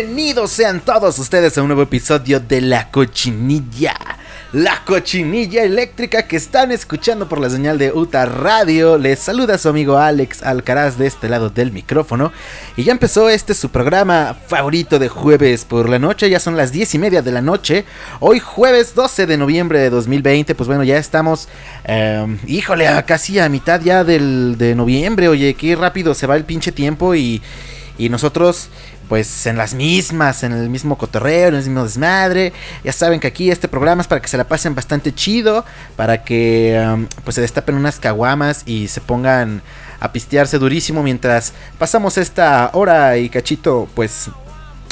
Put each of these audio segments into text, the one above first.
Bienvenidos sean todos ustedes a un nuevo episodio de La Cochinilla. La cochinilla eléctrica que están escuchando por la señal de UTA Radio. Les saluda su amigo Alex Alcaraz de este lado del micrófono. Y ya empezó este su programa favorito de jueves por la noche. Ya son las 10 y media de la noche. Hoy jueves 12 de noviembre de 2020. Pues bueno, ya estamos, em, híjole, casi a mitad ya del, de noviembre. Oye, qué rápido se va el pinche tiempo y... Y nosotros pues en las mismas, en el mismo cotorreo, en el mismo desmadre. Ya saben que aquí este programa es para que se la pasen bastante chido, para que um, pues se destapen unas caguamas y se pongan a pistearse durísimo mientras pasamos esta hora y cachito pues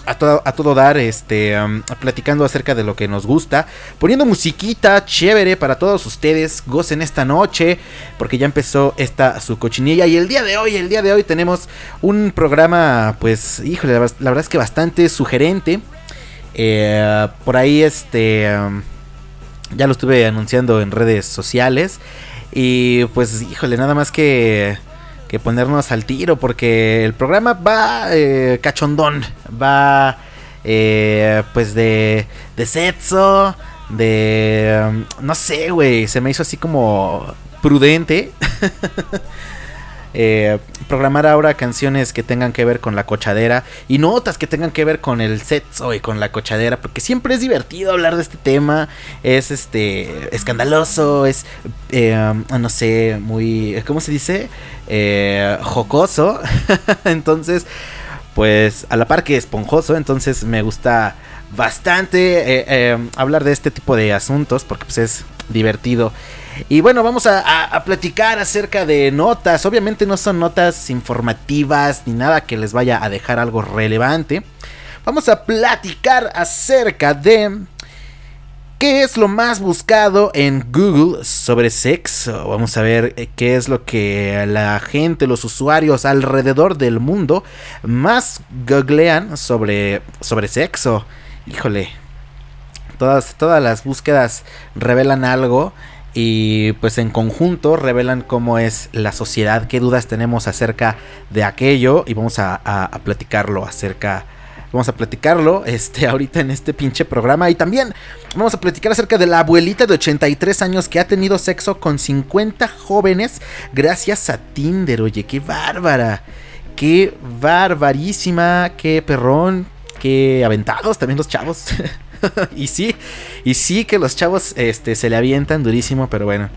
a todo, dar, este, platicando acerca de lo que nos gusta, poniendo musiquita chévere para todos ustedes, gocen esta noche, porque ya empezó esta su cochinilla y el día de hoy, el día de hoy tenemos un programa, pues, híjole, la, verdad es que bastante sugerente, eh, por ahí, este, ya lo estuve anunciando en redes sociales y pues, híjole, nada más que que ponernos al tiro porque el programa va eh, cachondón, va eh, pues de, de sexo, de... Um, no sé, güey, se me hizo así como prudente. Eh, programar ahora canciones que tengan que ver con la cochadera y notas que tengan que ver con el sexo y con la cochadera, porque siempre es divertido hablar de este tema, es este escandaloso, es um, no sé, muy, ¿cómo se dice? Eh, jocoso. entonces, pues a la par que esponjoso, entonces me gusta bastante eh, eh, hablar de este tipo de asuntos porque pues es divertido. Y bueno, vamos a, platicar acerca de notas. Obviamente no son notas informativas ni nada que les vaya a dejar algo relevante. Vamos a platicar acerca de ¿Qué es lo más buscado en Google sobre sexo? Vamos a ver eh, qué es lo que la gente, los usuarios alrededor del mundo más googlean sobre, sobre sexo. Híjole, todas, todas las búsquedas revelan algo y pues en conjunto revelan cómo es la sociedad, qué dudas tenemos acerca de aquello y vamos a, platicarlo acerca Vamos a platicarlo este, ahorita en este pinche programa. Y también vamos a platicar acerca de la abuelita de 83 años que ha tenido sexo con 50 jóvenes gracias a Tinder. Oye, qué bárbara. Qué barbarísima. Qué perrón. Qué aventados también los chavos. y sí, y sí que los chavos este, se le avientan durísimo, pero bueno.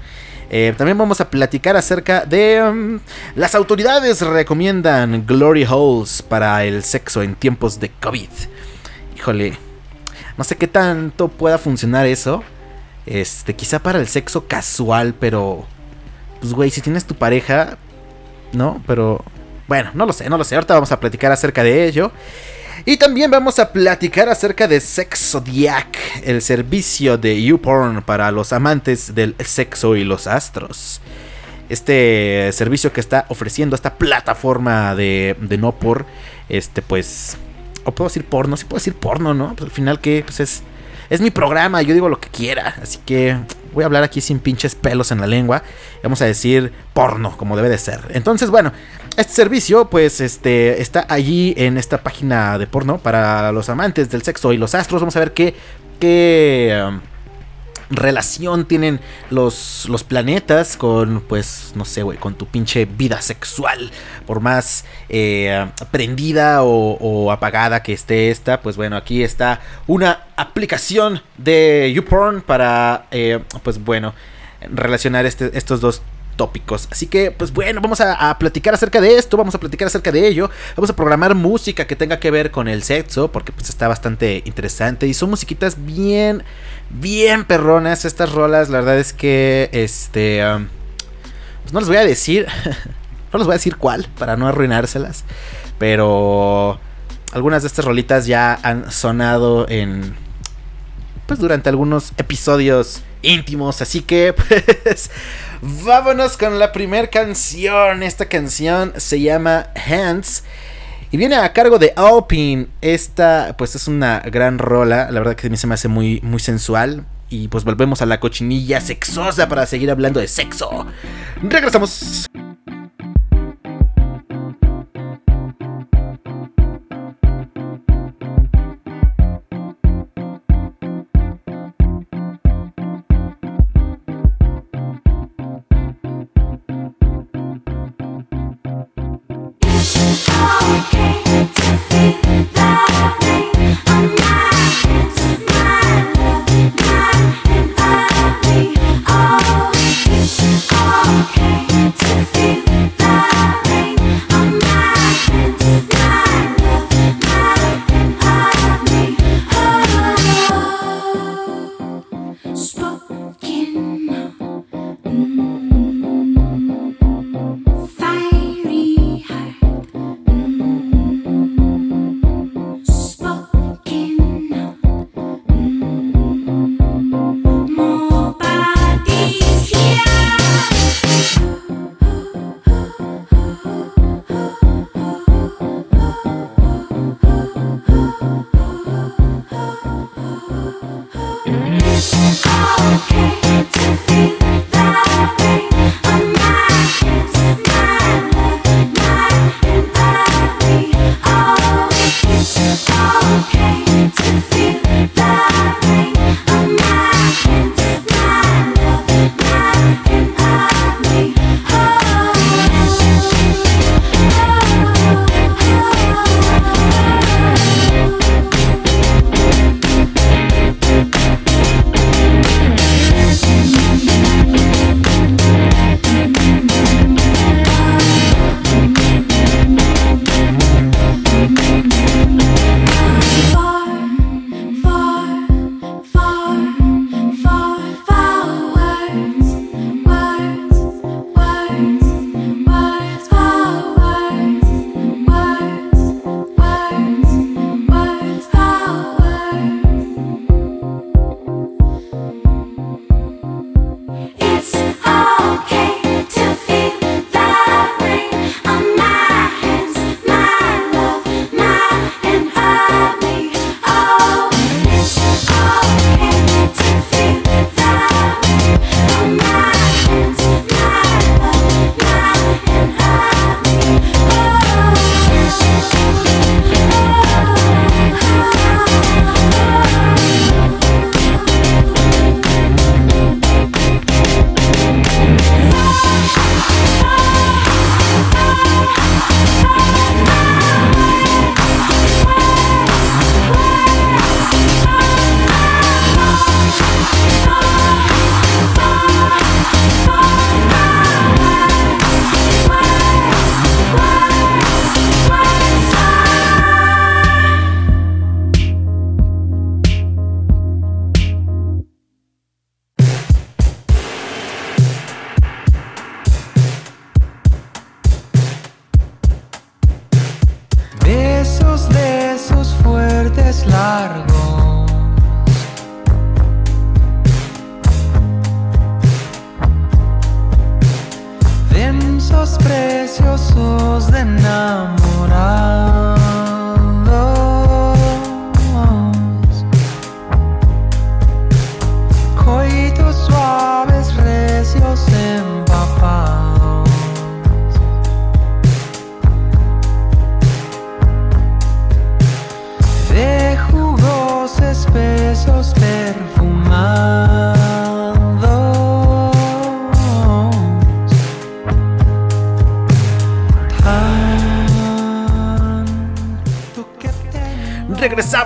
Eh, también vamos a platicar acerca de... Um, las autoridades recomiendan glory holes para el sexo en tiempos de COVID. Híjole, no sé qué tanto pueda funcionar eso. Este, quizá para el sexo casual, pero... Pues güey, si tienes tu pareja, ¿no? Pero... Bueno, no lo sé, no lo sé. Ahorita vamos a platicar acerca de ello. Y también vamos a platicar acerca de Sexodiac, el servicio de YouPorn para los amantes del sexo y los astros. Este servicio que está ofreciendo esta plataforma de, de no por, este pues, o puedo decir porno, sí puedo decir porno, ¿no? Pues al final que pues es es mi programa, yo digo lo que quiera. Así que voy a hablar aquí sin pinches pelos en la lengua. Vamos a decir porno, como debe de ser. Entonces, bueno, este servicio, pues, este, está allí en esta página de porno para los amantes del sexo y los astros. Vamos a ver qué, qué um, relación tienen los, planetas con, pues, no sé, güey, con tu pinche vida sexual. Por más eh, prendida o, apagada que esté esta, pues bueno, aquí está una aplicación de YouPorn para, eh, pues bueno, relacionar este, estos dos tópicos. Así que, pues bueno, vamos a, platicar acerca de esto, vamos a platicar acerca de ello, vamos a programar música que tenga que ver con el sexo, porque pues está bastante interesante y son musiquitas bien, bien perronas estas rolas, la verdad es que, este, pues no les voy a decir, no les voy a decir cuál, para no arruinárselas, pero algunas de estas rolitas ya han sonado en, pues durante algunos episodios íntimos, así que, pues... Vámonos con la primera canción. Esta canción se llama Hands. Y viene a cargo de Alpine. Esta, pues es una gran rola. La verdad que a mí se me hace muy, muy sensual. Y pues volvemos a la cochinilla sexosa para seguir hablando de sexo. Regresamos. okay to feel.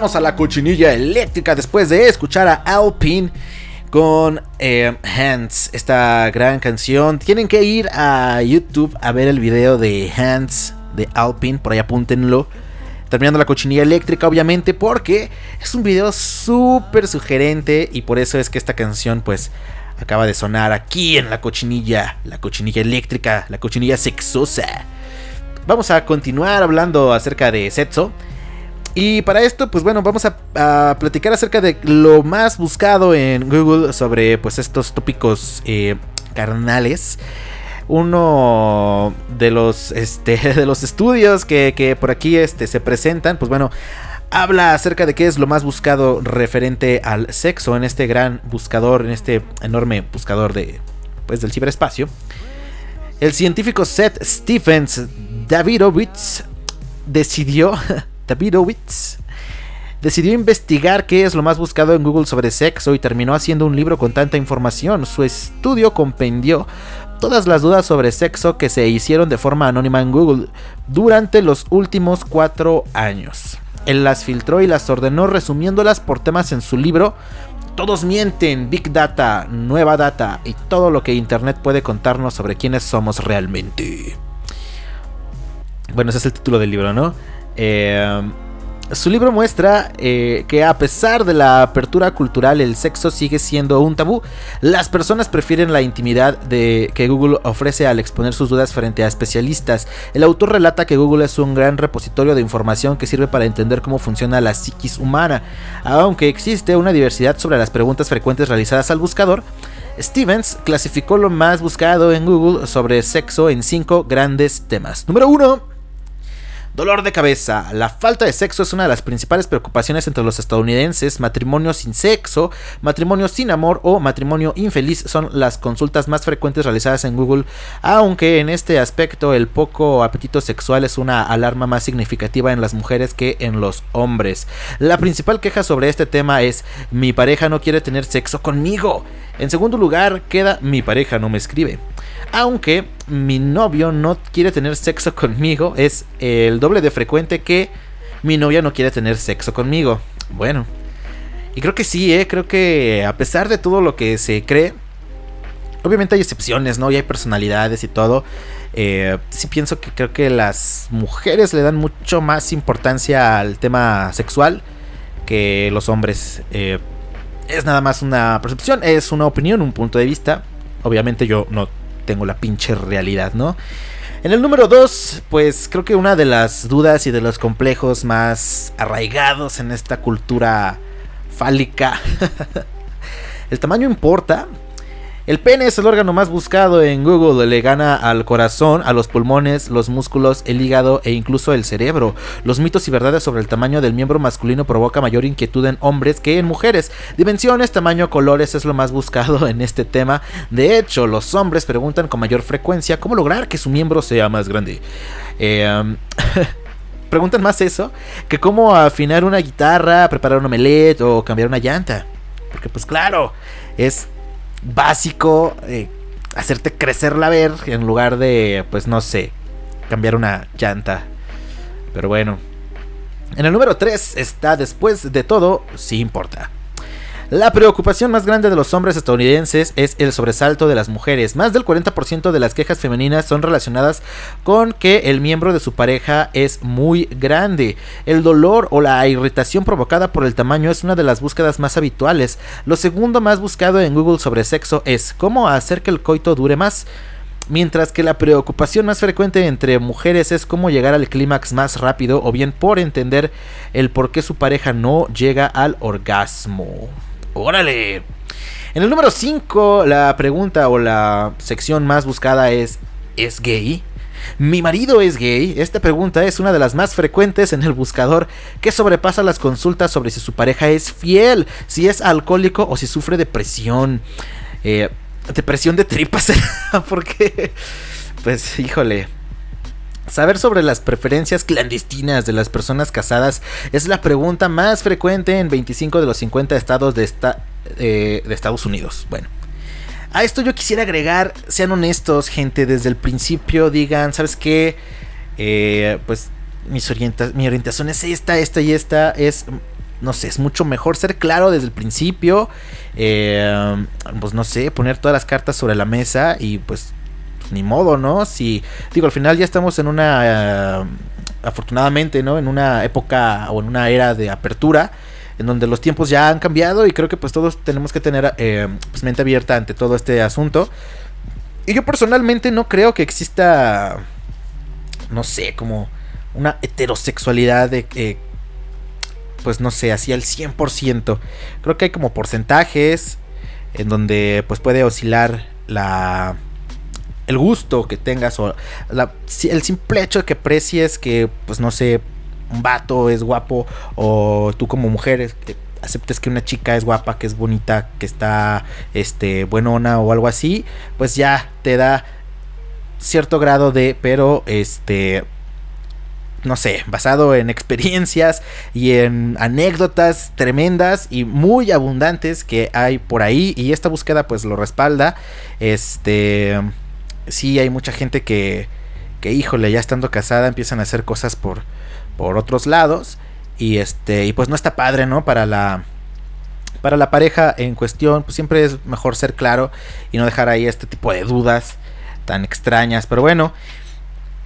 Regresamos a la cochinilla eléctrica después de escuchar a Alpine con eh, Hands, esta gran canción. Tienen que ir a YouTube a ver el video de Hands de Alpine, por ahí apúntenlo. Terminando la cochinilla eléctrica, obviamente, porque es un video súper sugerente y por eso es que esta canción, pues, acaba de sonar aquí en la cochinilla, la cochinilla eléctrica, la cochinilla sexosa. Vamos a continuar hablando acerca de sexo. Y para esto, pues bueno, vamos a, platicar acerca de lo más buscado en Google sobre pues estos tópicos eh, carnales. Uno de los, este, de los estudios que, por aquí este, se presentan, pues bueno, habla acerca de qué es lo más buscado referente al sexo en este gran buscador, en este enorme buscador de, pues, del ciberespacio. El científico Seth Stephens Davidovich decidió Davidowitz decidió investigar qué es lo más buscado en Google sobre sexo y terminó haciendo un libro con tanta información. Su estudio compendió todas las dudas sobre sexo que se hicieron de forma anónima en Google durante los últimos cuatro años. Él las filtró y las ordenó resumiéndolas por temas en su libro Todos mienten, Big Data, Nueva Data y todo lo que Internet puede contarnos sobre quiénes somos realmente. Bueno, ese es el título del libro, ¿no? Eh, su libro muestra eh, que a pesar de la apertura cultural, el sexo sigue siendo un tabú. Las personas prefieren la intimidad de que Google ofrece al exponer sus dudas frente a especialistas. El autor relata que Google es un gran repositorio de información que sirve para entender cómo funciona la psiquis humana. Aunque existe una diversidad sobre las preguntas frecuentes realizadas al buscador, Stevens clasificó lo más buscado en Google sobre sexo en cinco grandes temas. Número 1 Dolor de cabeza. La falta de sexo es una de las principales preocupaciones entre los estadounidenses. Matrimonio sin sexo, matrimonio sin amor o matrimonio infeliz son las consultas más frecuentes realizadas en Google, aunque en este aspecto el poco apetito sexual es una alarma más significativa en las mujeres que en los hombres. La principal queja sobre este tema es mi pareja no quiere tener sexo conmigo. En segundo lugar queda mi pareja no me escribe. Aunque mi novio no quiere tener sexo conmigo, es el doble de frecuente que mi novia no quiere tener sexo conmigo. Bueno, y creo que sí, ¿eh? creo que a pesar de todo lo que se cree, obviamente hay excepciones, ¿no? Y hay personalidades y todo. Eh, sí pienso que creo que las mujeres le dan mucho más importancia al tema sexual que los hombres. Eh, es nada más una percepción, es una opinión, un punto de vista. Obviamente yo no tengo la pinche realidad, ¿no? En el número 2, pues creo que una de las dudas y de los complejos más arraigados en esta cultura fálica. ¿El tamaño importa? El pene es el órgano más buscado en Google, le gana al corazón, a los pulmones, los músculos, el hígado e incluso el cerebro. Los mitos y verdades sobre el tamaño del miembro masculino provoca mayor inquietud en hombres que en mujeres. Dimensiones, tamaño, colores es lo más buscado en este tema. De hecho, los hombres preguntan con mayor frecuencia cómo lograr que su miembro sea más grande. Eh, preguntan más eso que cómo afinar una guitarra, preparar un omelette o cambiar una llanta. Porque pues claro, es básico eh, hacerte crecer la ver en lugar de, pues no sé, cambiar una llanta. Pero bueno. En el número 3 está después de todo, sí importa. La preocupación más grande de los hombres estadounidenses es el sobresalto de las mujeres. Más del 40% de las quejas femeninas son relacionadas con que el miembro de su pareja es muy grande. El dolor o la irritación provocada por el tamaño es una de las búsquedas más habituales. Lo segundo más buscado en Google sobre sexo es cómo hacer que el coito dure más. Mientras que la preocupación más frecuente entre mujeres es cómo llegar al clímax más rápido o bien por entender el por qué su pareja no llega al orgasmo. Órale. En el número 5, la pregunta o la sección más buscada es, ¿es gay? Mi marido es gay. Esta pregunta es una de las más frecuentes en el buscador que sobrepasa las consultas sobre si su pareja es fiel, si es alcohólico o si sufre depresión. Eh, depresión de tripas, porque, pues, híjole, Saber sobre las preferencias clandestinas de las personas casadas es la pregunta más frecuente en 25 de los 50 estados de, eh, de Estados Unidos. Bueno, a esto yo quisiera agregar, sean honestos, gente, desde el principio digan, ¿sabes qué? Eh, pues mis mi orientación es esta, esta y esta, es no sé, es mucho mejor ser claro desde el principio. Eh, pues no sé, poner todas las cartas sobre la mesa y pues, ni modo, ¿no? Si, digo, al final ya estamos en una, eh, afortunadamente, ¿no? En una época o en una era de apertura. En donde los tiempos ya han cambiado y creo que pues todos tenemos que tener eh, pues, mente abierta ante todo este asunto. Y yo personalmente no creo que exista, no sé, como una heterosexualidad de, pues no sé, así al 100%. Creo que hay como porcentajes en donde pues puede oscilar la el gusto que tengas o el simple hecho de que aprecies que pues no sé, un vato es guapo o tú como mujer aceptes que una chica es guapa, que es bonita, que está este buenona o algo así, pues ya te da cierto grado de pero este no sé, basado en experiencias y en anécdotas tremendas y muy abundantes que hay por ahí y esta búsqueda pues lo respalda. Este, sí hay mucha gente que que híjole, ya estando casada empiezan a hacer cosas por por otros lados y este y pues no está padre, ¿no? Para la para la pareja en cuestión, pues siempre es mejor ser claro y no dejar ahí este tipo de dudas tan extrañas, pero bueno,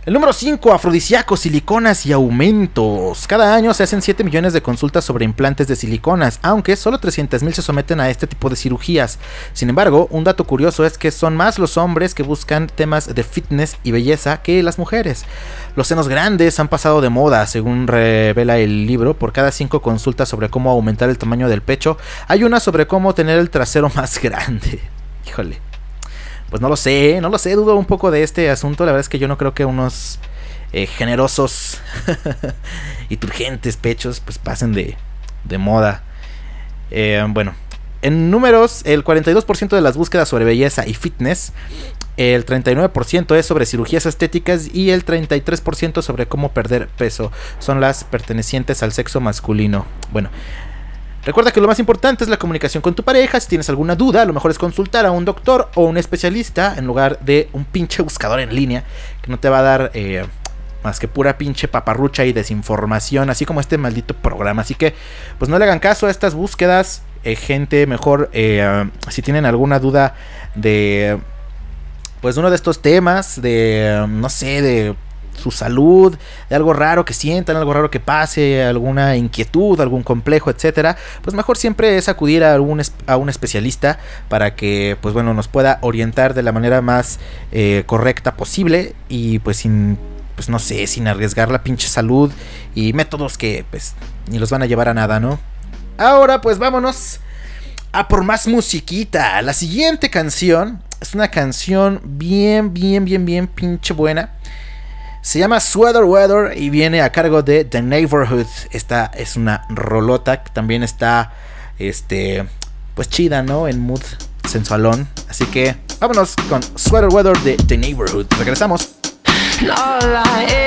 el número 5, afrodisíacos, siliconas y aumentos. Cada año se hacen 7 millones de consultas sobre implantes de siliconas, aunque solo 300 mil se someten a este tipo de cirugías. Sin embargo, un dato curioso es que son más los hombres que buscan temas de fitness y belleza que las mujeres. Los senos grandes han pasado de moda, según revela el libro. Por cada 5 consultas sobre cómo aumentar el tamaño del pecho, hay una sobre cómo tener el trasero más grande. Híjole pues no lo sé, no lo sé, dudo un poco de este asunto. La verdad es que yo no creo que unos eh, generosos y turgentes pechos pues pasen de, de moda. Eh, bueno, en números, el 42% de las búsquedas sobre belleza y fitness, el 39% es sobre cirugías estéticas y el 33% sobre cómo perder peso son las pertenecientes al sexo masculino. Bueno, Recuerda que lo más importante es la comunicación con tu pareja. Si tienes alguna duda, lo mejor es consultar a un doctor o un especialista en lugar de un pinche buscador en línea que no te va a dar eh, más que pura pinche paparrucha y desinformación, así como este maldito programa. Así que, pues no le hagan caso a estas búsquedas. Eh, gente, mejor eh, si tienen alguna duda de pues uno de estos temas de no sé de su salud, de algo raro que sientan, algo raro que pase, alguna inquietud, algún complejo, etcétera, pues mejor siempre es acudir a, un a un especialista para que, pues bueno, nos pueda orientar de la manera más eh, correcta posible y pues sin, pues no sé, sin arriesgar la pinche salud y métodos que pues ni los van a llevar a nada, ¿no? Ahora pues vámonos a por más musiquita. La siguiente canción es una canción bien, bien, bien, bien pinche buena. Se llama Sweater Weather y viene a cargo de The Neighborhood. Esta es una rolota que también está, este, pues chida, ¿no? En mood sensualón. Así que vámonos con Sweater Weather de The Neighborhood. Regresamos. no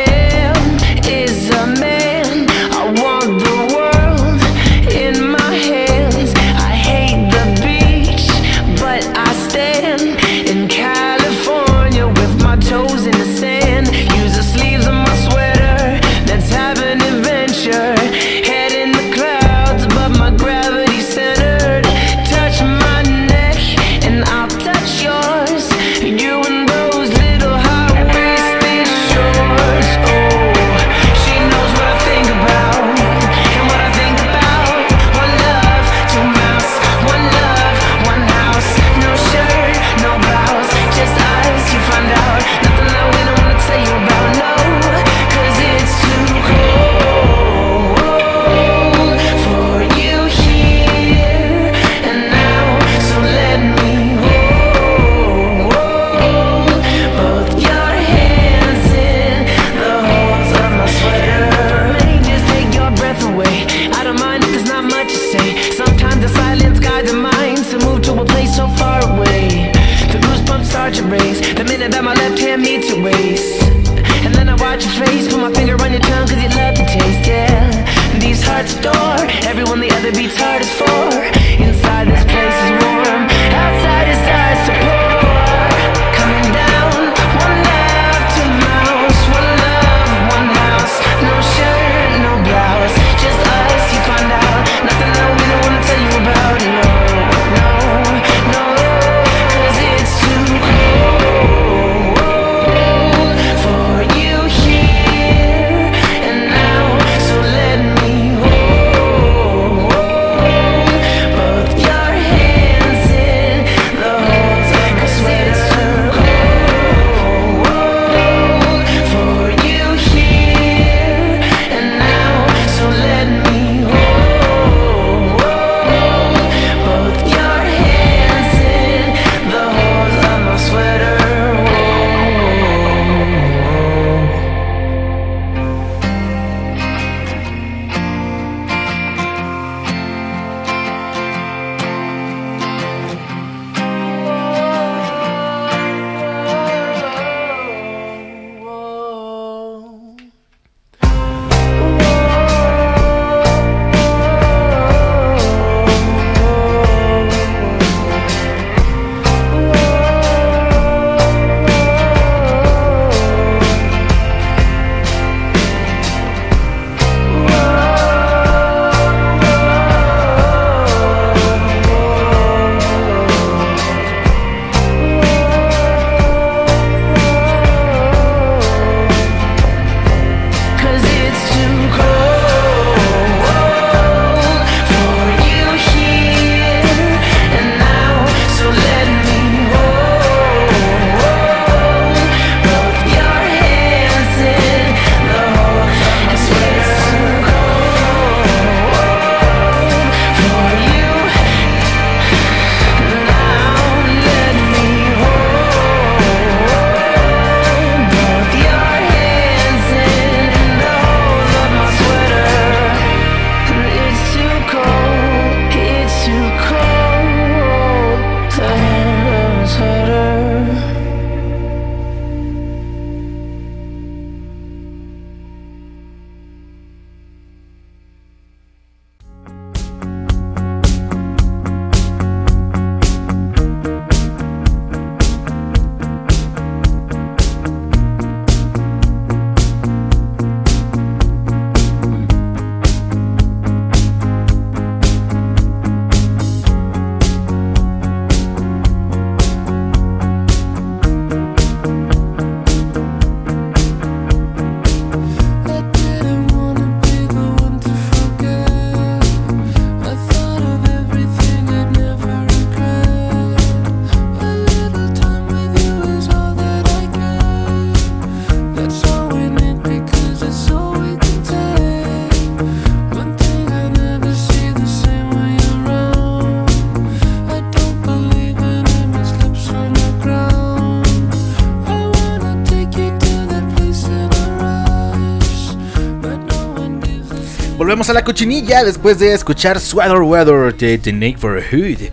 volvemos a la cochinilla después de escuchar Sweater Weather de The Neighborhood.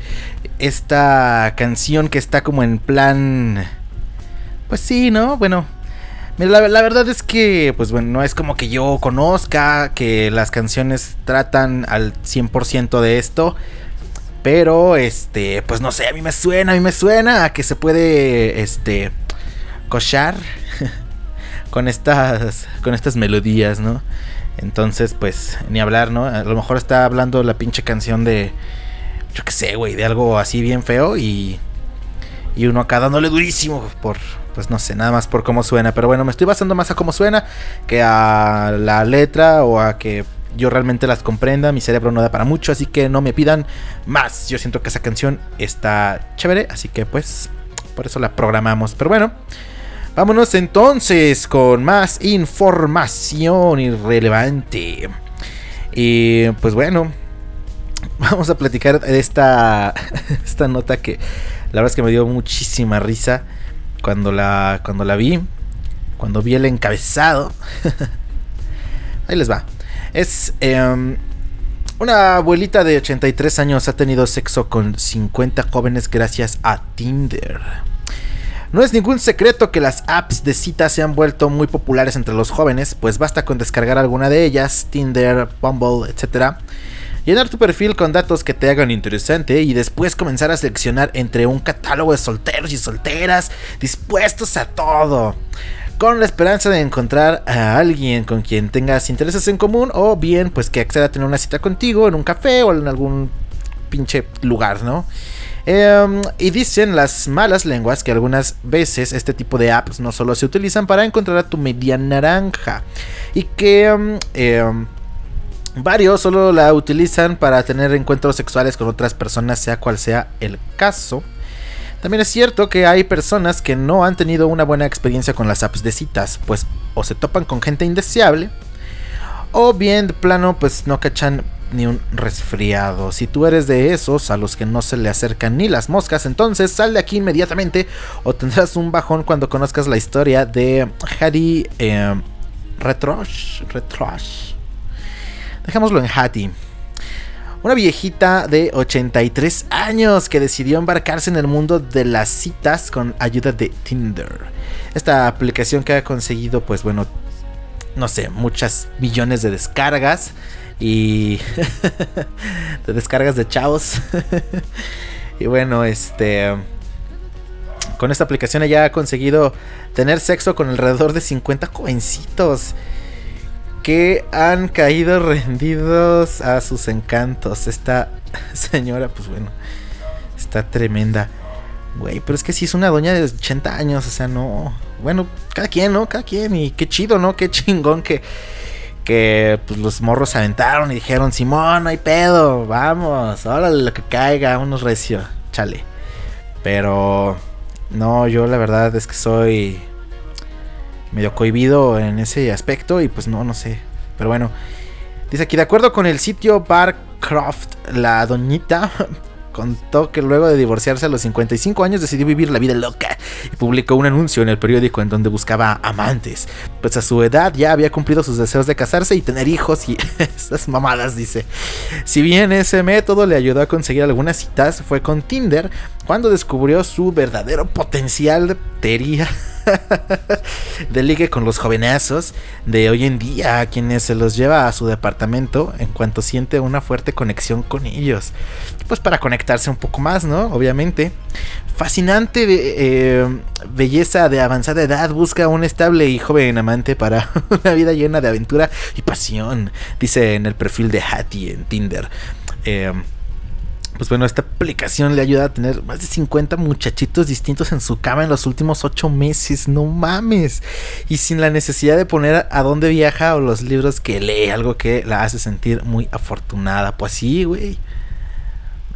Esta canción que está como en plan. Pues sí, ¿no? Bueno. La, la, verdad es que, pues bueno, no es como que yo conozca que las canciones tratan al 100% de esto. Pero, este, pues no sé, a mí me suena, a mí me suena a que se puede, este, cochar con estas, con estas melodías, ¿no? Entonces, pues, ni hablar, ¿no? A lo mejor está hablando la pinche canción de. Yo qué sé, güey, de algo así bien feo y. Y uno acá dándole durísimo por. Pues no sé, nada más por cómo suena. Pero bueno, me estoy basando más a cómo suena que a la letra o a que yo realmente las comprenda. Mi cerebro no da para mucho, así que no me pidan más. Yo siento que esa canción está chévere, así que pues. Por eso la programamos. Pero bueno. Vámonos entonces con más información irrelevante. Y pues bueno, vamos a platicar de esta, esta nota que la verdad es que me dio muchísima risa cuando la, cuando la vi. Cuando vi el encabezado. Ahí les va. Es em, una abuelita de 83 años ha tenido sexo con 50 jóvenes gracias a Tinder. No es ningún secreto que las apps de citas se han vuelto muy populares entre los jóvenes, pues basta con descargar alguna de ellas, Tinder, Bumble, etc. Llenar tu perfil con datos que te hagan interesante y después comenzar a seleccionar entre un catálogo de solteros y solteras dispuestos a todo. Con la esperanza de encontrar a alguien con quien tengas intereses en común o bien pues que acceda a tener una cita contigo en un café o en algún pinche lugar, ¿no? Em, y dicen las malas lenguas que algunas veces este tipo de apps no solo se utilizan para encontrar a tu media naranja y que em, em, varios solo la utilizan para tener encuentros sexuales con otras personas, sea cual sea el caso. También es cierto que hay personas que no han tenido una buena experiencia con las apps de citas, pues o se topan con gente indeseable, o bien de plano pues no cachan ni un resfriado. Si tú eres de esos a los que no se le acercan ni las moscas, entonces sal de aquí inmediatamente o tendrás un bajón cuando conozcas la historia de Hattie eh, Retrosh. Retrosh. Dejémoslo en Hattie. Una viejita de 83 años que decidió embarcarse en el mundo de las citas con ayuda de Tinder. Esta aplicación que ha conseguido, pues bueno, no sé, muchas millones de descargas y de descargas de chavos. y bueno, este con esta aplicación ella ha conseguido tener sexo con alrededor de 50 jovencitos que han caído rendidos a sus encantos. Esta señora, pues bueno, está tremenda. Güey, pero es que si es una doña de 80 años, o sea, no. Bueno, cada quien, ¿no? Cada quien. Y qué chido, ¿no? Qué chingón que que pues, los morros se aventaron y dijeron, Simón, no hay pedo, vamos, órale lo que caiga, unos recio, chale. Pero no, yo la verdad es que soy medio cohibido en ese aspecto y pues no, no sé. Pero bueno, dice aquí, de acuerdo con el sitio Barcroft, la doñita contó que luego de divorciarse a los 55 años decidió vivir la vida loca y publicó un anuncio en el periódico en donde buscaba amantes. Pues a su edad ya había cumplido sus deseos de casarse y tener hijos y esas mamadas, dice. Si bien ese método le ayudó a conseguir algunas citas, fue con Tinder cuando descubrió su verdadero potencial de tería de ligue con los jovenazos de hoy en día, quienes se los lleva a su departamento en cuanto siente una fuerte conexión con ellos. Pues para conectarse un poco más, ¿no? Obviamente. Fascinante eh, belleza de avanzada edad busca un estable y joven amante para una vida llena de aventura y pasión, dice en el perfil de Hattie en Tinder. Eh, pues bueno, esta aplicación le ayuda a tener más de 50 muchachitos distintos en su cama en los últimos 8 meses. No mames. Y sin la necesidad de poner a dónde viaja o los libros que lee, algo que la hace sentir muy afortunada. Pues sí, güey.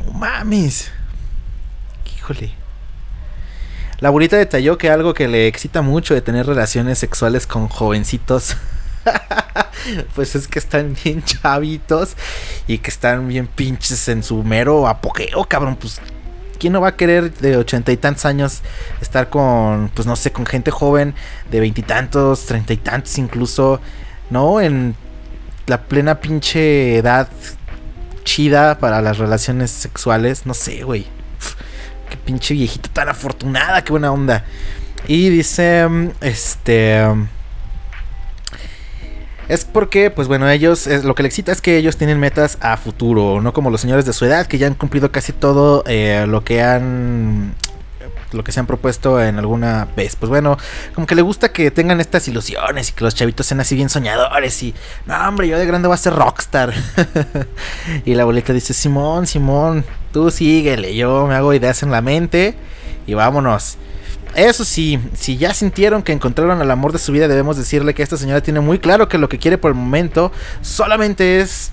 No mames. Híjole. La abuelita detalló que algo que le excita mucho de tener relaciones sexuales con jovencitos pues es que están bien chavitos y que están bien pinches en su mero apogeo, cabrón. Pues, ¿quién no va a querer de ochenta y tantos años estar con, pues no sé, con gente joven de veintitantos, treinta y tantos incluso, ¿no? En la plena pinche edad chida para las relaciones sexuales. No sé, güey. Qué pinche viejita tan afortunada, qué buena onda. Y dice, este... Es porque, pues bueno, ellos, es, lo que le excita es que ellos tienen metas a futuro, no como los señores de su edad que ya han cumplido casi todo eh, lo que han lo que se han propuesto en alguna vez. Pues bueno, como que le gusta que tengan estas ilusiones y que los chavitos sean así bien soñadores y, no hombre, yo de grande voy a ser rockstar. y la abuelita dice, Simón, Simón, tú síguele, yo me hago ideas en la mente y vámonos. Eso sí, si ya sintieron que encontraron el amor de su vida, debemos decirle que esta señora tiene muy claro que lo que quiere por el momento solamente es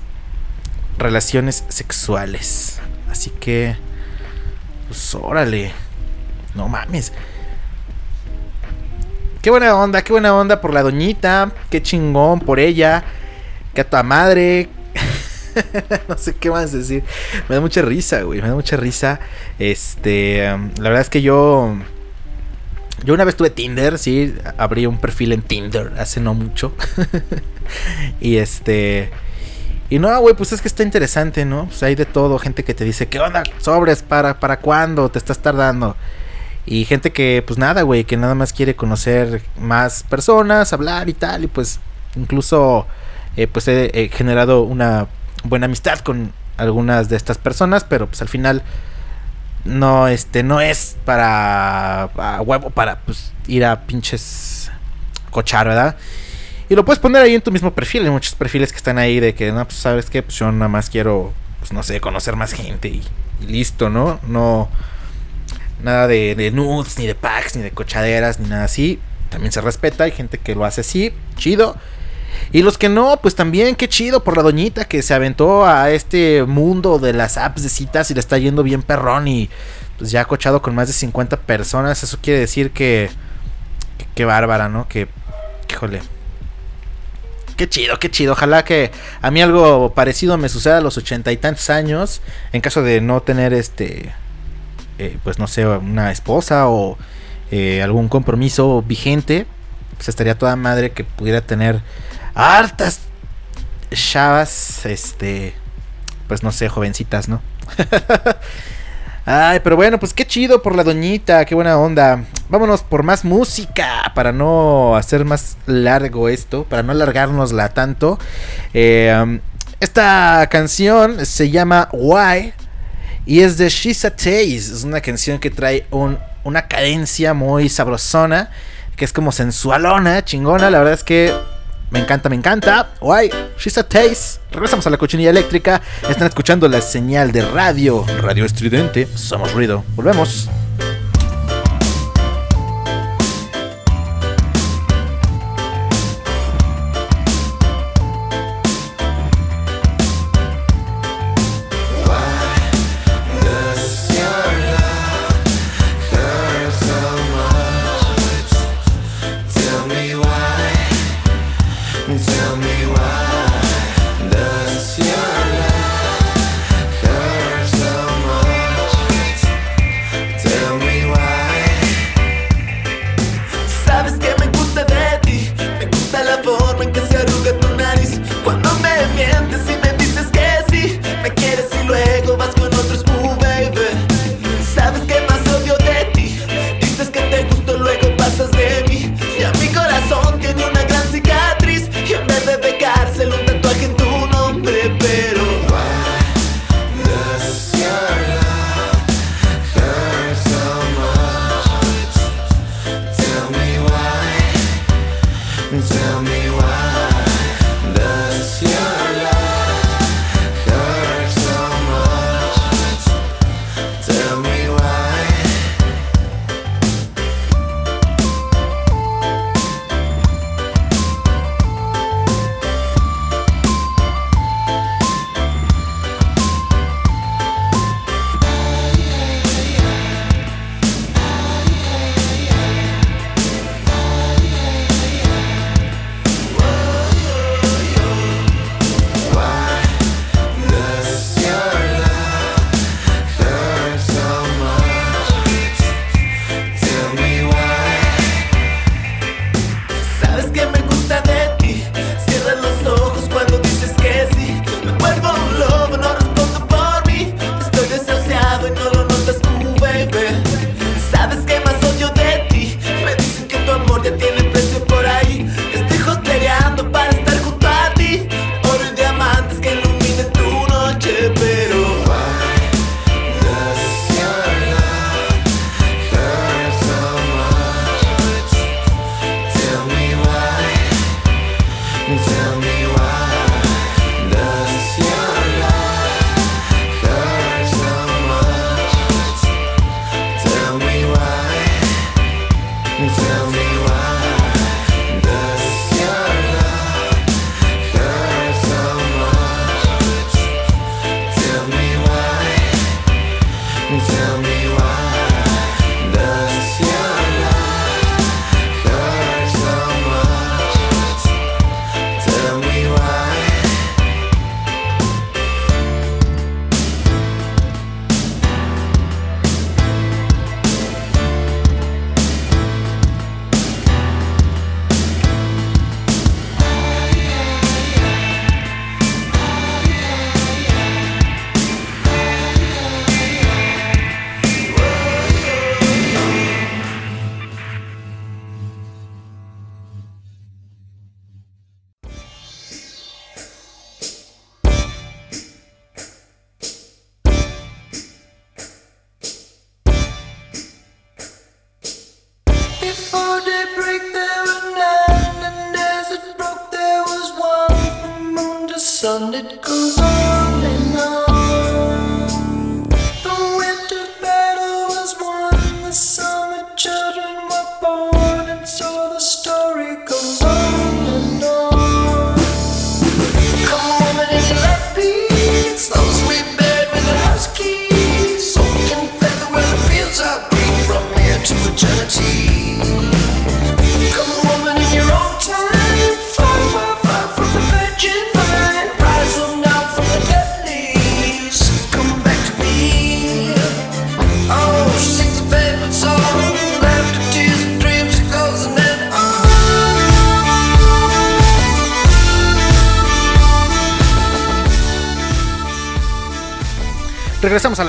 relaciones sexuales. Así que, pues órale. No mames. Qué buena onda, qué buena onda por la doñita. Qué chingón por ella. Que a tu madre. no sé qué más decir. Me da mucha risa, güey. Me da mucha risa. Este. La verdad es que yo. Yo una vez tuve Tinder, sí. Abrí un perfil en Tinder hace no mucho. y este. Y no, güey, pues es que está interesante, ¿no? Pues hay de todo. Gente que te dice, ¿qué onda? Sobres, ¿para, para cuándo? Te estás tardando. Y gente que, pues nada, güey, que nada más quiere conocer más personas, hablar y tal. Y pues incluso, eh, pues he, generado una buena amistad con algunas de estas personas, pero pues al final no, este, no es para huevo, para pues ir a pinches cochar, ¿verdad? Y lo puedes poner ahí en tu mismo perfil. Hay muchos perfiles que están ahí de que, no, pues sabes que, pues yo nada más quiero, pues no sé, conocer más gente y listo, ¿no? No Nada de, nudes, ni de packs, ni de cochaderas, ni nada así. También se respeta. Hay gente que lo hace así, chido. Y los que no, pues también qué chido por la doñita que se aventó a este mundo de las apps de citas y le está yendo bien perrón y pues ya ha cochado con más de 50 personas. Eso quiere decir que... Qué bárbara, ¿no? Que... Híjole. Qué chido, qué chido. Ojalá que a mí algo parecido me suceda a los ochenta y tantos años. En caso de no tener este eh, pues no sé, una esposa o eh, algún compromiso vigente, pues estaría toda madre que pudiera tener hartas chavas, este, pues no sé, jovencitas, ¿no? Ay, pero bueno, pues qué chido por la doñita, qué buena onda. Vámonos por más música para no hacer más largo esto, para no alargárnosla tanto. Um, esta canción se llama Why y es de She's a Taste. Es una canción que trae un, una cadencia muy sabrosona. Que es como sensualona, chingona. La verdad es que me encanta, me encanta. Why? She's a Taste. Regresamos a la cochinilla eléctrica. Están escuchando la señal de radio. Radio estridente. Somos ruido. Volvemos.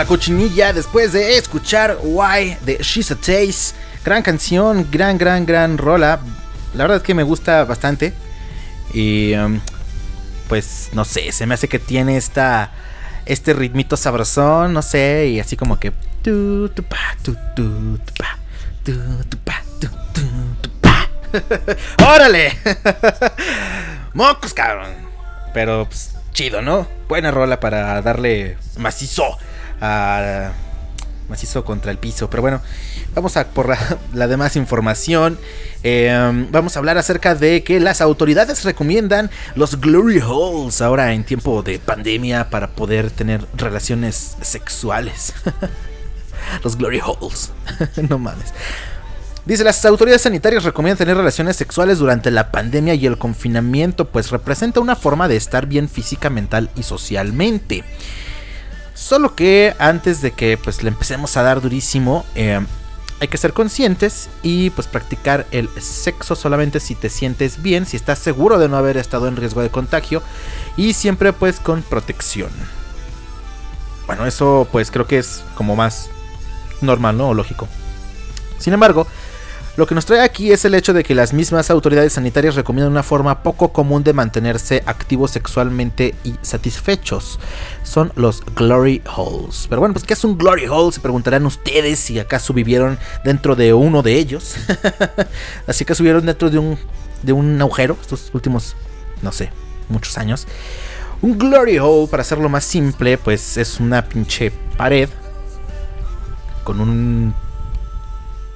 Cochinilla después de escuchar Why de She's a Taste. Gran canción, gran, gran, gran rola. La verdad es que me gusta bastante. Y um, pues no sé, se me hace que tiene esta este ritmito sabrosón, no sé, y así como que ¡Órale! Mocos, cabrón. Pero pues, chido, ¿no? Buena rola para darle macizo a macizo contra el piso. Pero bueno, vamos a por la, demás información. Em, vamos a hablar acerca de que las autoridades recomiendan los glory holes ahora en tiempo de pandemia para poder tener relaciones sexuales. los glory holes. no mames. Dice, las autoridades sanitarias recomiendan tener relaciones sexuales durante la pandemia y el confinamiento, pues representa una forma de estar bien física, mental y socialmente. Solo que antes de que pues le empecemos a dar durísimo, eh, hay que ser conscientes y pues practicar el sexo solamente si te sientes bien, si estás seguro de no haber estado en riesgo de contagio y siempre pues con protección. Bueno, eso pues creo que es como más normal, ¿no? O lógico. Sin embargo, lo que nos trae aquí es el hecho de que las mismas autoridades sanitarias recomiendan una forma poco común de mantenerse activos sexualmente y satisfechos. Son los glory holes. Pero bueno, pues ¿qué es un glory hole? Se preguntarán ustedes si acaso vivieron dentro de uno de ellos. Así que subieron dentro de un, de un agujero estos últimos, no sé, muchos años. Un glory hole, para hacerlo más simple, pues es una pinche pared con un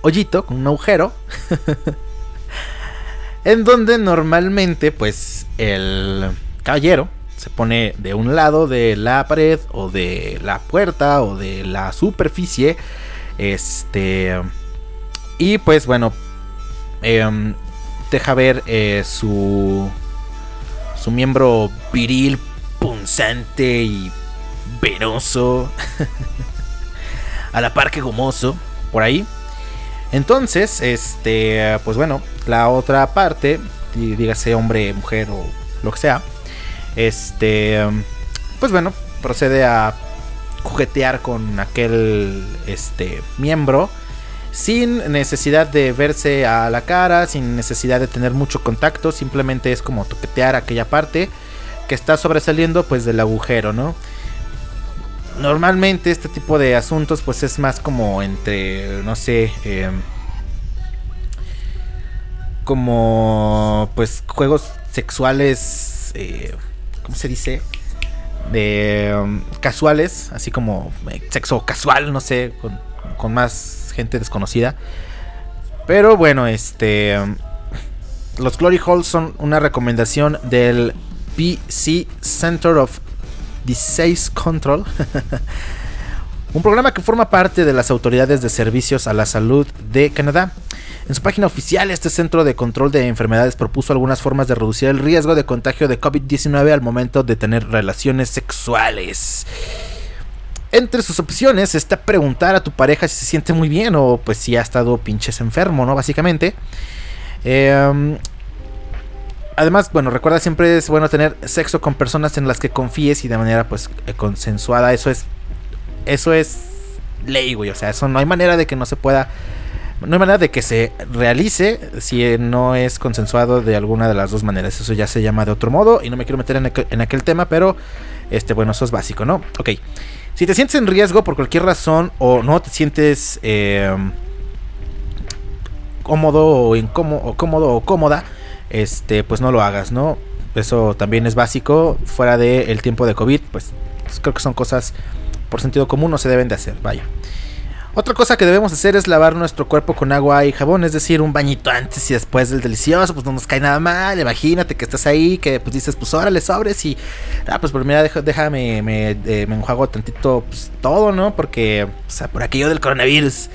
hoyito, con un agujero. en donde normalmente pues el caballero se pone de un lado de la pared o de la puerta o de la superficie. Este... Y pues bueno, em, deja ver eh, su, su miembro viril, punzante y venoso. a la par que gomoso, por ahí. Entonces, este, pues bueno, la otra parte, dígase hombre, mujer o lo que sea, este, pues bueno, procede a juguetear con aquel, este, miembro sin necesidad de verse a la cara, sin necesidad de tener mucho contacto, simplemente es como toquetear aquella parte que está sobresaliendo pues del agujero, ¿no? Normalmente este tipo de asuntos pues es más como entre, no sé, em, como pues juegos sexuales, eh, ¿cómo se dice? De em, casuales, así como eh, sexo casual, no sé, con, más gente desconocida. Pero bueno, este... Em, los Glory Halls son una recomendación del PC Center of Disease Control, un programa que forma parte de las autoridades de servicios a la salud de Canadá. En su página oficial, este centro de control de enfermedades propuso algunas formas de reducir el riesgo de contagio de COVID-19 al momento de tener relaciones sexuales. Entre sus opciones está preguntar a tu pareja si se siente muy bien o pues si ha estado pinches enfermo, ¿no? Básicamente. Eh, además, bueno, recuerda siempre es bueno tener sexo con personas en las que confíes y de manera pues eh, consensuada. Eso es eso es ley, güey, o sea, eso no hay manera de que no se pueda no hay manera de que se realice si no es consensuado de alguna de las dos maneras. Eso ya se llama de otro modo y no me quiero meter en, aquel, tema, pero este bueno, eso es básico, ¿no? Ok. Si te sientes en riesgo por cualquier razón o no te sientes eh, cómodo o incómodo o cómodo o cómoda, este, pues no lo hagas, ¿no? eso también es básico. Fuera del tiempo de COVID, pues, pues creo que son cosas por sentido común, no se deben de hacer, vaya. Otra cosa que debemos hacer es lavar nuestro cuerpo con agua y jabón, es decir, un bañito antes y después del delicioso, pues no nos cae nada mal, imagínate que estás ahí, que pues dices, pues órale, sobres y, ah, pues por mira, déjame, me, eh, me enjuago tantito pues, todo, ¿no? Porque, o sea, por aquello del coronavirus,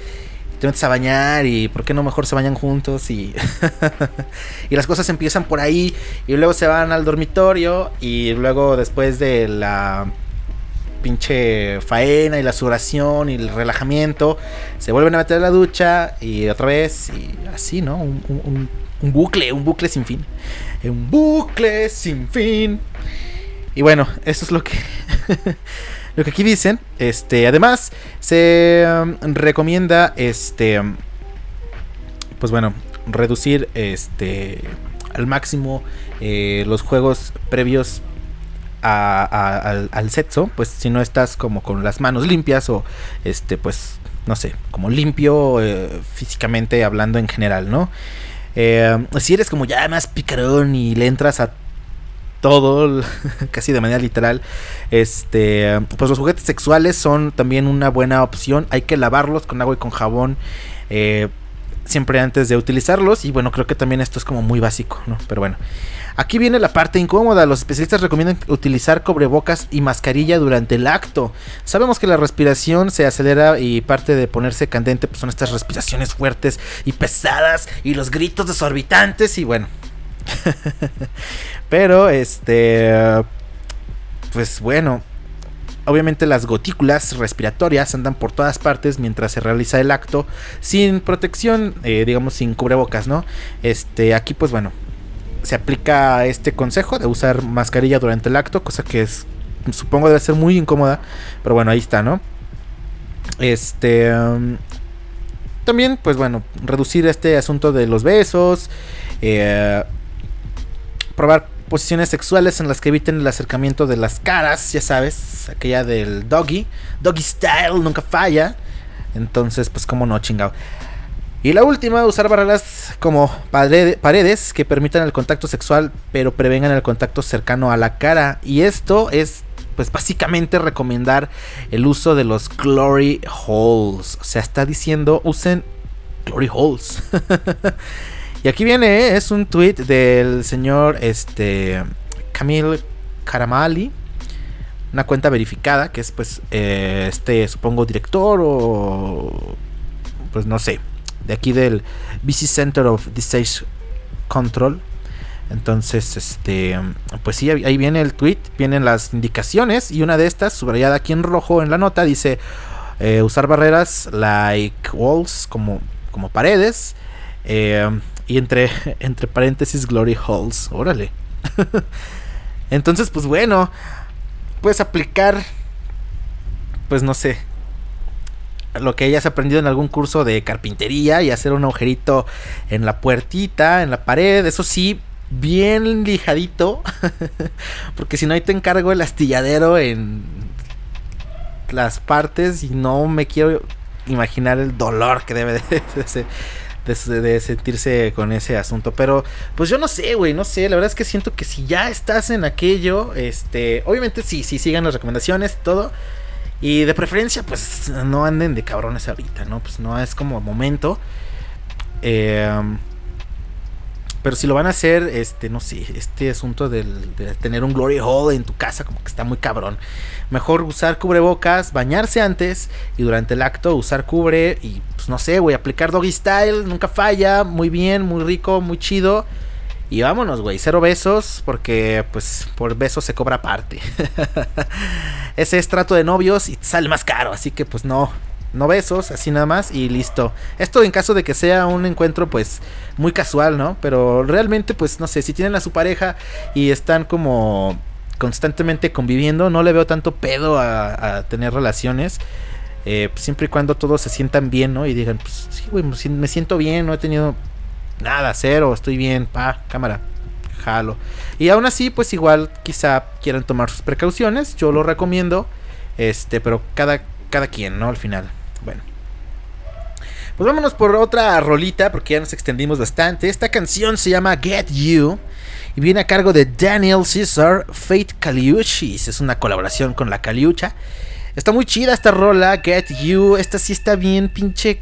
te metes a bañar y por qué no mejor se bañan juntos y, y las cosas empiezan por ahí y luego se van al dormitorio y luego después de la pinche faena y la sudoración y el relajamiento, se vuelven a meter a la ducha y otra vez y así, ¿no? Un, bucle, un bucle sin fin. Un bucle sin fin. Y bueno, eso es lo que lo que aquí dicen. Este, además se um, recomienda este pues bueno, reducir este al máximo eh, los juegos previos al, sexo, pues si no estás como con las manos limpias o este, pues, no sé, como limpio eh, físicamente hablando en general, ¿no? Eh, si eres como ya más picarón y le entras a todo, casi de manera literal, este, pues los juguetes sexuales son también una buena opción. Hay que lavarlos con agua y con jabón. Eh, siempre antes de utilizarlos. Y bueno, creo que también esto es como muy básico, ¿no? Pero bueno. Aquí viene la parte incómoda. Los especialistas recomiendan utilizar cobrebocas y mascarilla durante el acto. Sabemos que la respiración se acelera y parte de ponerse candente pues son estas respiraciones fuertes y pesadas y los gritos desorbitantes y bueno. Pero este pues bueno, obviamente las gotículas respiratorias andan por todas partes mientras se realiza el acto sin protección, eh, digamos sin cubrebocas, ¿no? Este, aquí pues bueno, se aplica este consejo de usar mascarilla durante el acto, cosa que es, supongo debe ser muy incómoda, pero bueno, ahí está, ¿no? Este... Um, también, pues bueno, reducir este asunto de los besos, eh, probar posiciones sexuales en las que eviten el acercamiento de las caras, ya sabes, aquella del doggy, doggy style, nunca falla. Entonces, pues como no, chingado. Y la última, usar barreras como paredes que permitan el contacto sexual, pero prevengan el contacto cercano a la cara. Y esto es, pues básicamente recomendar el uso de los glory holes. O sea, está diciendo, usen glory holes. y aquí viene, ¿eh? es un tweet del señor este, Camille Caramali. Una cuenta verificada, que es pues eh, este, supongo, director o... Pues no sé, de aquí del BC Center of Disease Control. Entonces, este, pues sí, ahí viene el tweet, vienen las indicaciones y una de estas, subrayada aquí en rojo en la nota, dice eh, usar barreras like walls como, como paredes eh, y entre, entre paréntesis glory holes, órale. Entonces, pues bueno, puedes aplicar, pues no sé, lo que hayas aprendido en algún curso de carpintería y hacer un agujerito en la puertita, en la pared, eso sí, bien lijadito, porque si no ahí te encargo el astilladero en las partes y no me quiero imaginar el dolor que debe de, de, sentirse con ese asunto. Pero, pues yo no sé, güey, no sé. La verdad es que siento que si ya estás en aquello, este, obviamente sí, sí, sigan las recomendaciones, todo. Y de preferencia, pues no anden de cabrones ahorita, ¿no? Pues no es como momento. Eh, pero si lo van a hacer, este, no sé, este asunto de tener un glory hole en tu casa, como que está muy cabrón. Mejor usar cubrebocas, bañarse antes y durante el acto usar cubre y, pues no sé, güey, aplicar doggy style, nunca falla, muy bien, muy rico, muy chido. Y vámonos, güey, cero besos, porque pues por besos se cobra parte. Ese es trato de novios y sale más caro, así que pues no, no besos, así nada más y listo. Esto en caso de que sea un encuentro pues muy casual, ¿no? Pero realmente pues no sé, si tienen a su pareja y están como constantemente conviviendo, no le veo tanto pedo a, tener relaciones. Eh, pues, siempre y cuando todos se sientan bien, ¿no? Y digan, pues sí, güey, me siento bien, no he tenido nada, cero, estoy bien, pa, cámara, jalo. Y aún así, pues igual quizá quieran tomar sus precauciones, yo lo recomiendo, este, pero cada, cada quien, ¿no? Al final, bueno. Pues vámonos por otra rolita, porque ya nos extendimos bastante. Esta canción se llama Get You. Y viene a cargo de Daniel Caesar, Fate Caliuchis. Es una colaboración con la Caliucha. Está muy chida esta rola, Get You. Esta sí está bien, pinche.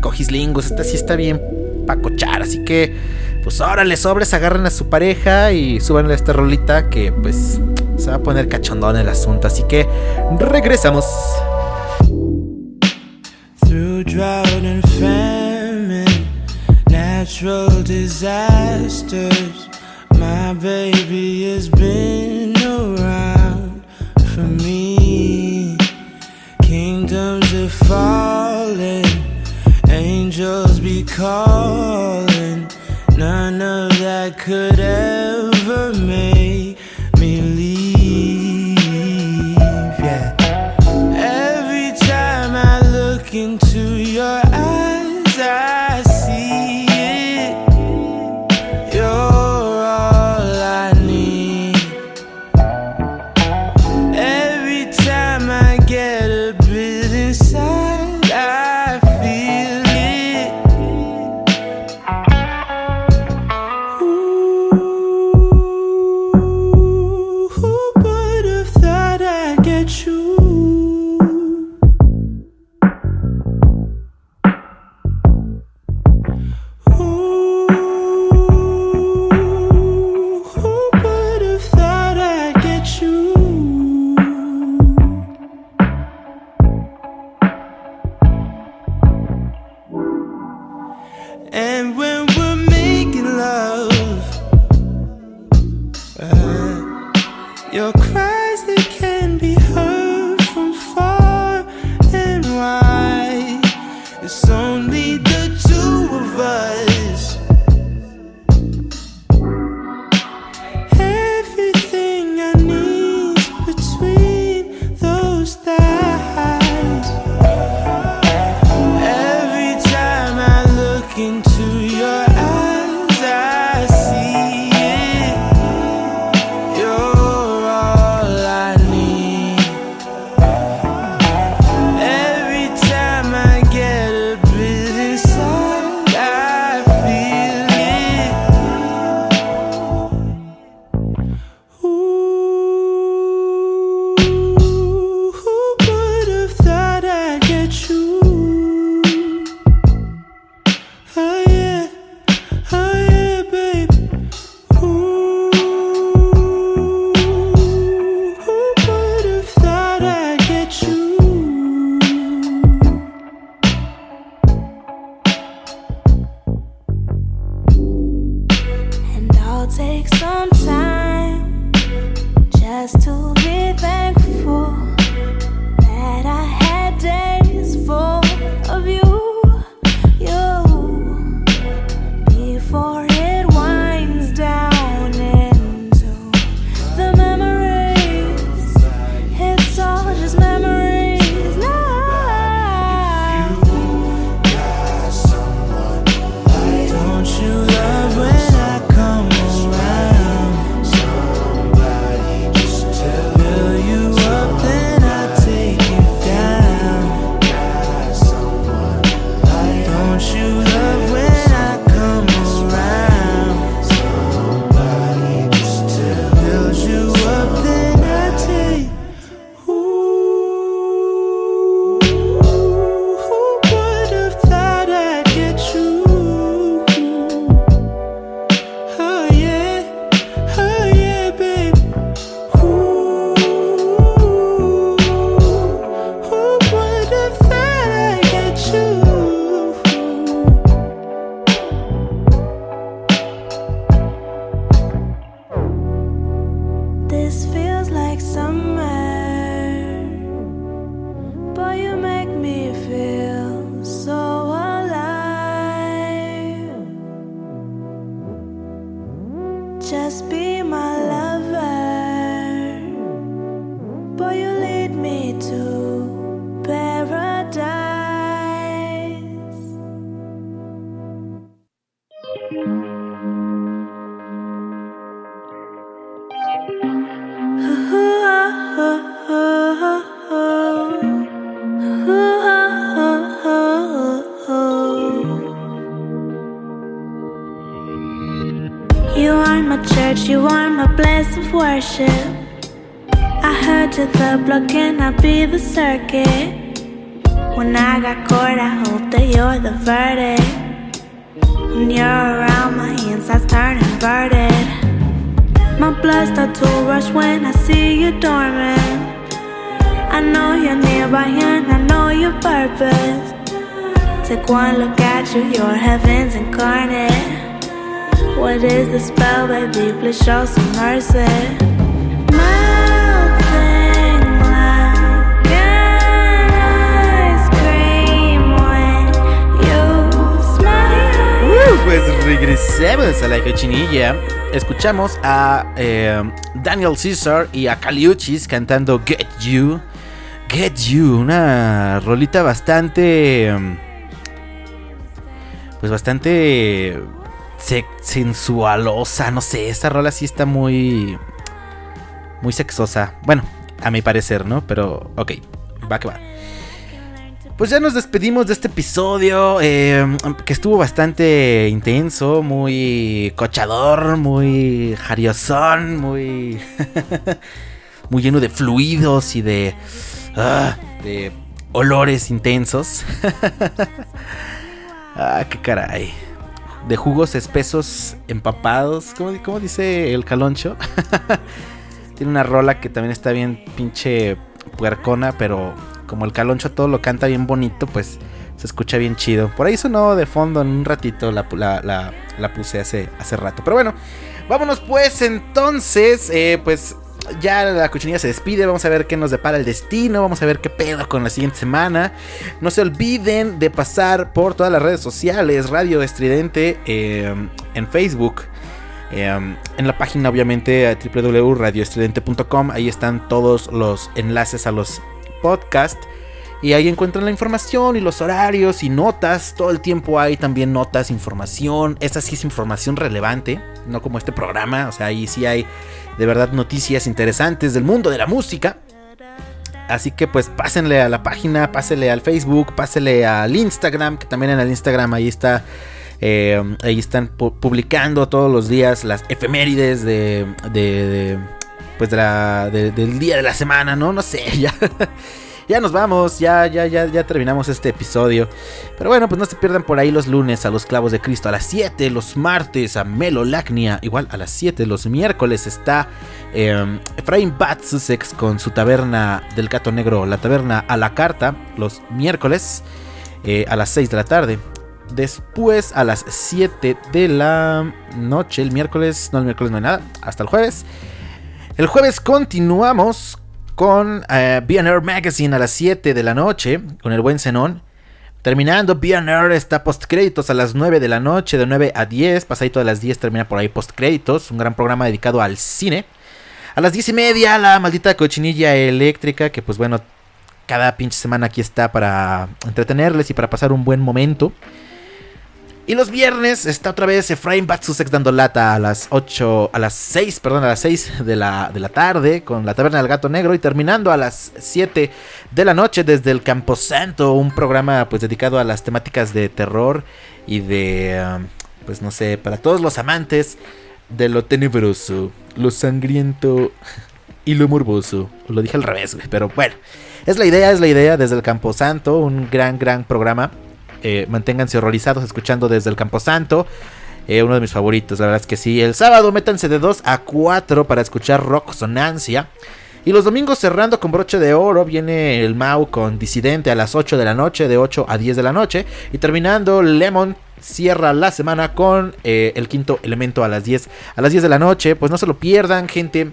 Cogislingos. Esta sí está bien pacochar. Así que, pues órale, sobres, agarren a su pareja y suban esta rolita que, pues, se va a poner cachondón el asunto. Así que, regresamos. Through drought and famine, natural disasters, my baby has been around for me. Kingdoms are falling, angels be calling. None of that could ever worship. I heard you the block, can I be the circuit? When I got caught, I hope that you're the verdict. When you're around, my insides turn inverted. My blood starts to rush when I see you dormant. I know you're nearby and I know your purpose. Take one look at you, you're heaven's incarnate. What is the spell, baby? Please show some mercy. Uh, pues regresamos a la cochinilla. Escuchamos a eh, Daniel Caesar y a Caliuchis cantando Get You. Get You, una rolita bastante. Pues bastante. Se- sensualosa, no sé. Esta rola sí está muy. Muy sexosa. Bueno, a mi parecer, ¿no? Pero, ok, va que va. Pues ya nos despedimos de este episodio eh, que estuvo bastante intenso, muy cochador, muy jariosón, muy muy lleno de fluidos y de ah, de olores intensos. ah, qué caray. De jugos espesos empapados, ¿cómo, cómo dice el caloncho? Tiene una rola que también está bien pinche puercona, pero como el caloncho todo lo canta bien bonito, pues se escucha bien chido. Por ahí sonó de fondo en un ratito, la, la- la- puse hace, hace rato. Pero bueno, vámonos pues entonces, eh, pues ya la cochinilla se despide, vamos a ver qué nos depara el destino, vamos a ver qué pedo con la siguiente semana. No se olviden de pasar por todas las redes sociales, Radio Estridente eh, en Facebook. Eh, en la página obviamente www.radioestridente.com ahí están todos los enlaces a los podcasts y ahí encuentran la información y los horarios y notas. Todo el tiempo hay también notas, información. Esta sí es información relevante, no como este programa. O sea, ahí sí hay de verdad noticias interesantes del mundo de la música. Así que pues pásenle a la página, pásenle al Facebook, pásenle al Instagram, que también en el Instagram ahí está. eh, ahí están pu- publicando todos los días las efemérides de, de- pues de la, de- del día de la semana, ¿no? No sé, ya. Ya nos vamos, ya, ya, ya, ya terminamos este episodio. Pero bueno, pues no se pierdan por ahí los lunes a los clavos de Cristo a las 7, los martes a Melolacnia, igual a las 7, los miércoles está eh, Efraín Bat Sussex con su taberna del gato negro, la taberna a la carta, los miércoles eh, a las 6 de la tarde. Después a las 7 de la noche, el miércoles, no el miércoles no hay nada, hasta el jueves. El jueves continuamos con eh, BNR Magazine a las 7 de la noche, con el buen Zenón. Terminando, BNR está post créditos a las 9 de la noche, de 9 a 10. Pasadito de las 10 termina por ahí post créditos, un gran programa dedicado al cine. A las 10 y media, la maldita cochinilla eléctrica, que pues bueno, cada pinche semana aquí está para entretenerles y para pasar un buen momento. Y los viernes está otra vez Efraín Batsusex dando lata a las 8, a las 6, perdón, a las 6 de la, de la tarde con la Taberna del Gato Negro y terminando a las 7 de la noche desde el Camposanto, un programa pues dedicado a las temáticas de terror y de, um, pues no sé, para todos los amantes de lo tenebroso, lo sangriento y lo morboso. Lo dije al revés, güey, pero bueno, es la idea, es la idea desde el Camposanto, un gran, gran programa. Eh, manténganse horrorizados escuchando desde el Camposanto. Eh, uno de mis favoritos, la verdad es que sí. El sábado métanse de 2 a 4 para escuchar rock sonancia. Y los domingos cerrando con broche de oro viene el Mau con Disidente a las 8 de la noche, de 8 a 10 de la noche. Y terminando, Lemon cierra la semana con eh, el quinto elemento a las 10 a las 10 de la noche. Pues no se lo pierdan, gente.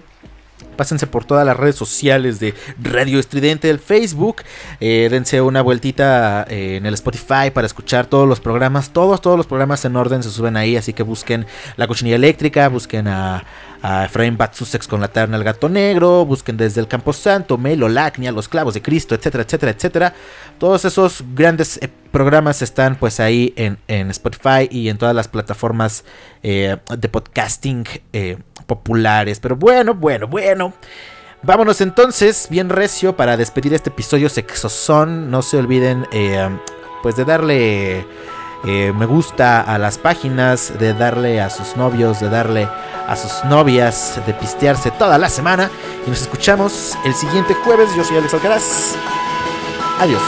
Pásense por todas las redes sociales de Radio Estridente del Facebook. Eh, dense una vueltita eh, en el Spotify para escuchar todos los programas. Todos, todos los programas en orden se suben ahí. Así que busquen La Cochinilla Eléctrica. Busquen a, a Efraín Batsusex con la terna El Gato Negro. Busquen desde el Camposanto, Melo, Lacnia, Los Clavos de Cristo, etcétera, etcétera, etcétera. Todos esos grandes eh, programas están pues ahí en, en Spotify y en todas las plataformas de podcasting populares. Pero bueno, bueno, bueno. Vámonos entonces, bien recio, para despedir este episodio sexosón. No se olviden, eh, pues, de darle eh, me gusta a las páginas, de darle a sus novios, de darle a sus novias, de pistearse toda la semana. Y nos escuchamos el siguiente jueves. Yo soy Alex Alcaraz. Adiós.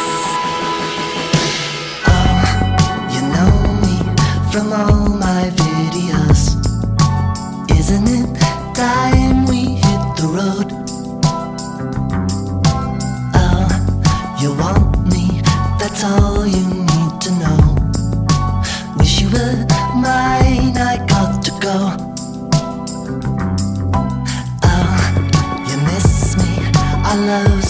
love.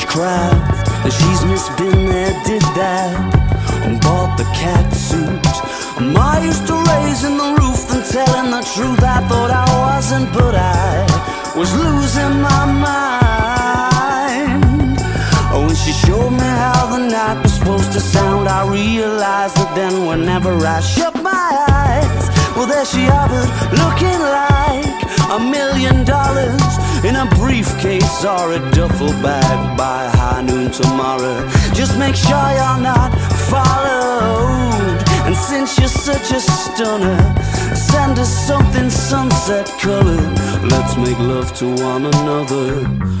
witchcraft. She's Miss Been There, Did That, and bought the cat suit. I used to raise in the roof and telling the truth. I thought I wasn't, but I was losing my mind. Oh, when she showed me how the night was supposed to sound, I realized that then whenever I shut my eyes, well, there she hovered, looking like a million dollars in a briefcase or a duffel bag by high noon tomorrow. Just make sure you're not followed. And since you're such a stunner, send us something sunset color. Let's make love to one another.